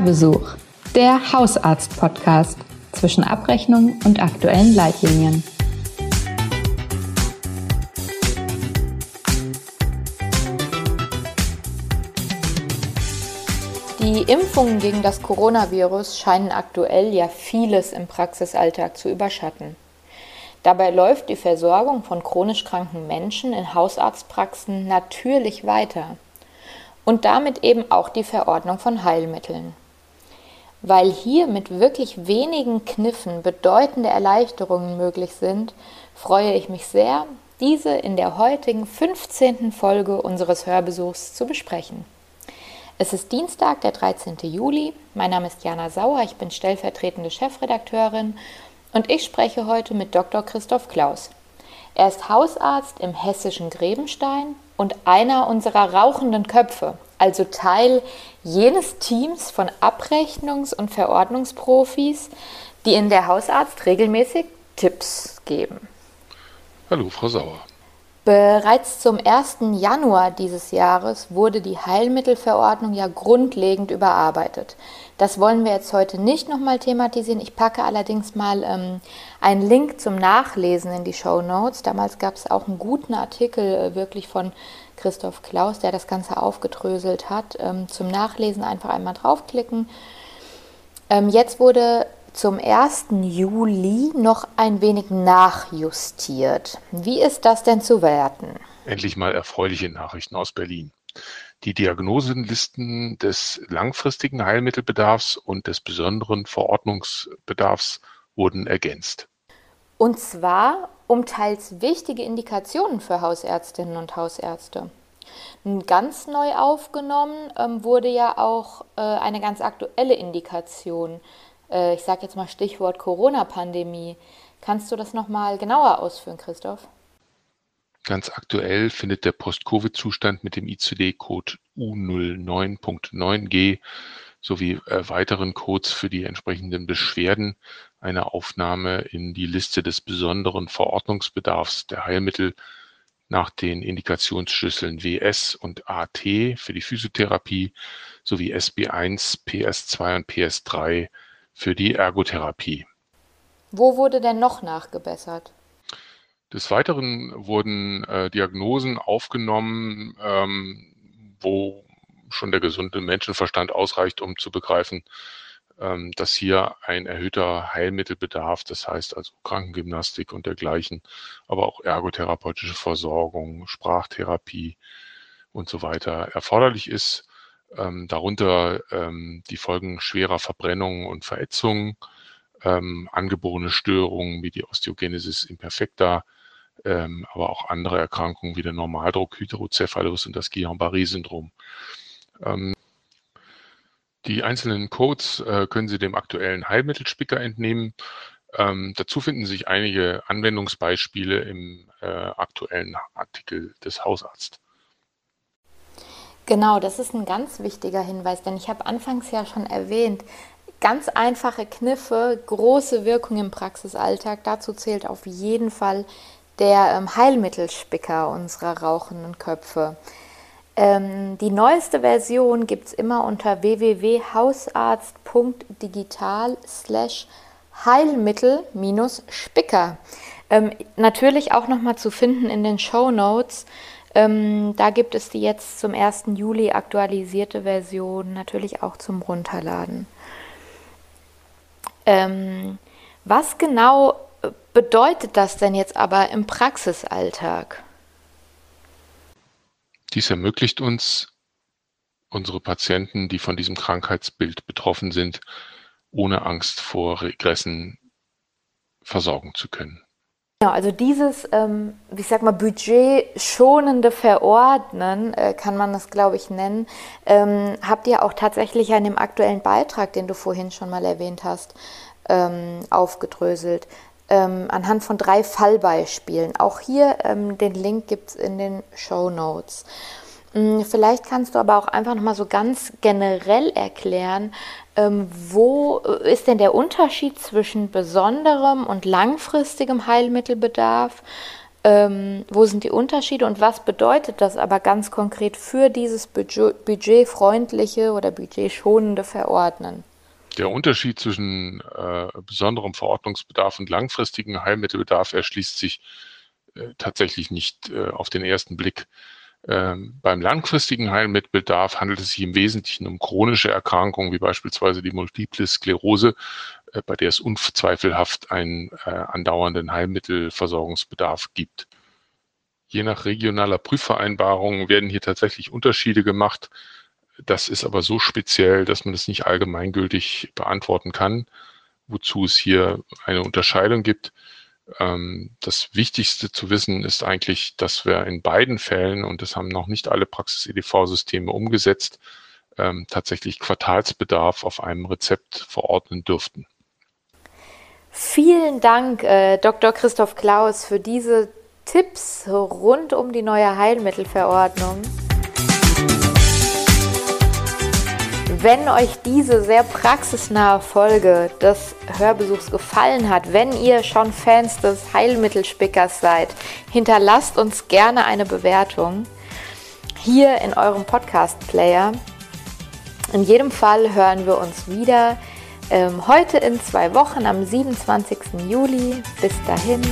Hörbesuch, der Hausarzt-Podcast zwischen Abrechnung und aktuellen Leitlinien. Die Impfungen gegen das Coronavirus scheinen aktuell ja vieles im Praxisalltag zu überschatten. Dabei läuft die Versorgung von chronisch kranken Menschen in Hausarztpraxen natürlich weiter und damit eben auch die Verordnung von Heilmitteln. Weil hier mit wirklich wenigen Kniffen bedeutende Erleichterungen möglich sind, freue ich mich sehr, diese in der heutigen 15. Folge unseres Hörbesuchs zu besprechen. Es ist Dienstag, der 13. Juli. Mein Name ist Jana Sauer, ich bin stellvertretende Chefredakteurin und ich spreche heute mit Dr. Christoph Klaus. Er ist Hausarzt im hessischen Grebenstein und einer unserer rauchenden Köpfe, also Teil jenes Teams von Abrechnungs- und Verordnungsprofis, die in der Hausarzt regelmäßig Tipps geben. Hallo, Frau Sauer. Bereits zum 1. Januar dieses Jahres wurde die Heilmittelverordnung ja grundlegend überarbeitet. Das wollen wir jetzt heute nicht nochmal thematisieren. Ich packe allerdings mal ähm, einen Link zum Nachlesen in die Show Notes. Damals gab es auch einen guten Artikel äh, wirklich von Christoph Klaus, der das Ganze aufgedröselt hat. Ähm, zum Nachlesen einfach einmal draufklicken. Ähm, jetzt wurde zum 1. Juli noch ein wenig nachjustiert. Wie ist das denn zu werten? Endlich mal erfreuliche Nachrichten aus Berlin. Die Diagnosenlisten des langfristigen Heilmittelbedarfs und des besonderen Verordnungsbedarfs wurden ergänzt. Und zwar um teils wichtige Indikationen für Hausärztinnen und Hausärzte. Ganz neu aufgenommen ähm, wurde ja auch äh, eine ganz aktuelle Indikation. Äh, ich sage jetzt mal Stichwort Corona-Pandemie. Kannst du das nochmal genauer ausführen, Christoph? Ganz aktuell findet der Post-Covid-Zustand mit dem ICD-Code U09.9G sowie äh, weiteren Codes für die entsprechenden Beschwerden eine Aufnahme in die Liste des besonderen Verordnungsbedarfs der Heilmittel nach den Indikationsschlüsseln WS und AT für die Physiotherapie sowie SB1, PS2 und PS3 für die Ergotherapie. Wo wurde denn noch nachgebessert? Des Weiteren wurden äh, Diagnosen aufgenommen, ähm, wo schon der gesunde Menschenverstand ausreicht, um zu begreifen, ähm, dass hier ein erhöhter Heilmittelbedarf, das heißt also Krankengymnastik und dergleichen, aber auch ergotherapeutische Versorgung, Sprachtherapie und so weiter erforderlich ist. Ähm, darunter ähm, die Folgen schwerer Verbrennungen und Verätzungen, ähm, angeborene Störungen wie die Osteogenesis imperfecta, ähm, aber auch andere Erkrankungen wie der Normaldruck, Hydrocephalus und das Guillain-Barré-Syndrom. Ähm, die einzelnen Codes äh, können Sie dem aktuellen Heilmittelspicker entnehmen. Ähm, dazu finden sich einige Anwendungsbeispiele im äh, aktuellen Artikel des Hausarztes. Genau, das ist ein ganz wichtiger Hinweis, denn ich habe anfangs ja schon erwähnt, ganz einfache Kniffe, große Wirkung im Praxisalltag. Dazu zählt auf jeden Fall der ähm, Heilmittelspicker unserer rauchenden Köpfe. Ähm, die neueste Version gibt es immer unter www.hausarzt.digital slash Heilmittel-Spicker. Ähm, natürlich auch nochmal zu finden in den Show Notes. Ähm, da gibt es die jetzt zum 1. Juli aktualisierte Version, natürlich auch zum Runterladen. Ähm, was genau bedeutet das denn jetzt aber im Praxisalltag? Dies ermöglicht uns, unsere Patienten, die von diesem Krankheitsbild betroffen sind, ohne Angst vor Regressen versorgen zu können. Genau, also dieses, ähm, ich sag mal, budgetschonende Verordnen, äh, kann man das, glaube ich, nennen, ähm, habt ihr auch tatsächlich in dem aktuellen Beitrag, den du vorhin schon mal erwähnt hast, ähm, aufgedröselt ähm, anhand von drei Fallbeispielen. Auch hier ähm, den Link gibt es in den Show Notes. Ähm, vielleicht kannst du aber auch einfach nochmal so ganz generell erklären, ähm, wo ist denn der Unterschied zwischen besonderem und langfristigem Heilmittelbedarf? Ähm, wo sind die Unterschiede und was bedeutet das aber ganz konkret für dieses budget, budgetfreundliche oder budgetschonende Verordnen? Der Unterschied zwischen äh, besonderem Verordnungsbedarf und langfristigem Heilmittelbedarf erschließt sich äh, tatsächlich nicht äh, auf den ersten Blick. Ähm, beim langfristigen Heilmittelbedarf handelt es sich im Wesentlichen um chronische Erkrankungen wie beispielsweise die Multiple Sklerose, äh, bei der es unzweifelhaft einen äh, andauernden Heilmittelversorgungsbedarf gibt. Je nach regionaler Prüfvereinbarung werden hier tatsächlich Unterschiede gemacht. Das ist aber so speziell, dass man es nicht allgemeingültig beantworten kann, wozu es hier eine Unterscheidung gibt. Ähm, das Wichtigste zu wissen ist eigentlich, dass wir in beiden Fällen, und das haben noch nicht alle Praxis-EDV-Systeme umgesetzt, ähm, tatsächlich Quartalsbedarf auf einem Rezept verordnen dürften. Vielen Dank, äh, Dr. Christoph Klaus, für diese Tipps rund um die neue Heilmittelverordnung. Wenn euch diese sehr praxisnahe Folge des Hörbesuchs gefallen hat, wenn ihr schon Fans des Heilmittelspickers seid, hinterlasst uns gerne eine Bewertung hier in eurem Podcast-Player. In jedem Fall hören wir uns wieder ähm, heute in zwei Wochen am 27. Juli. Bis dahin,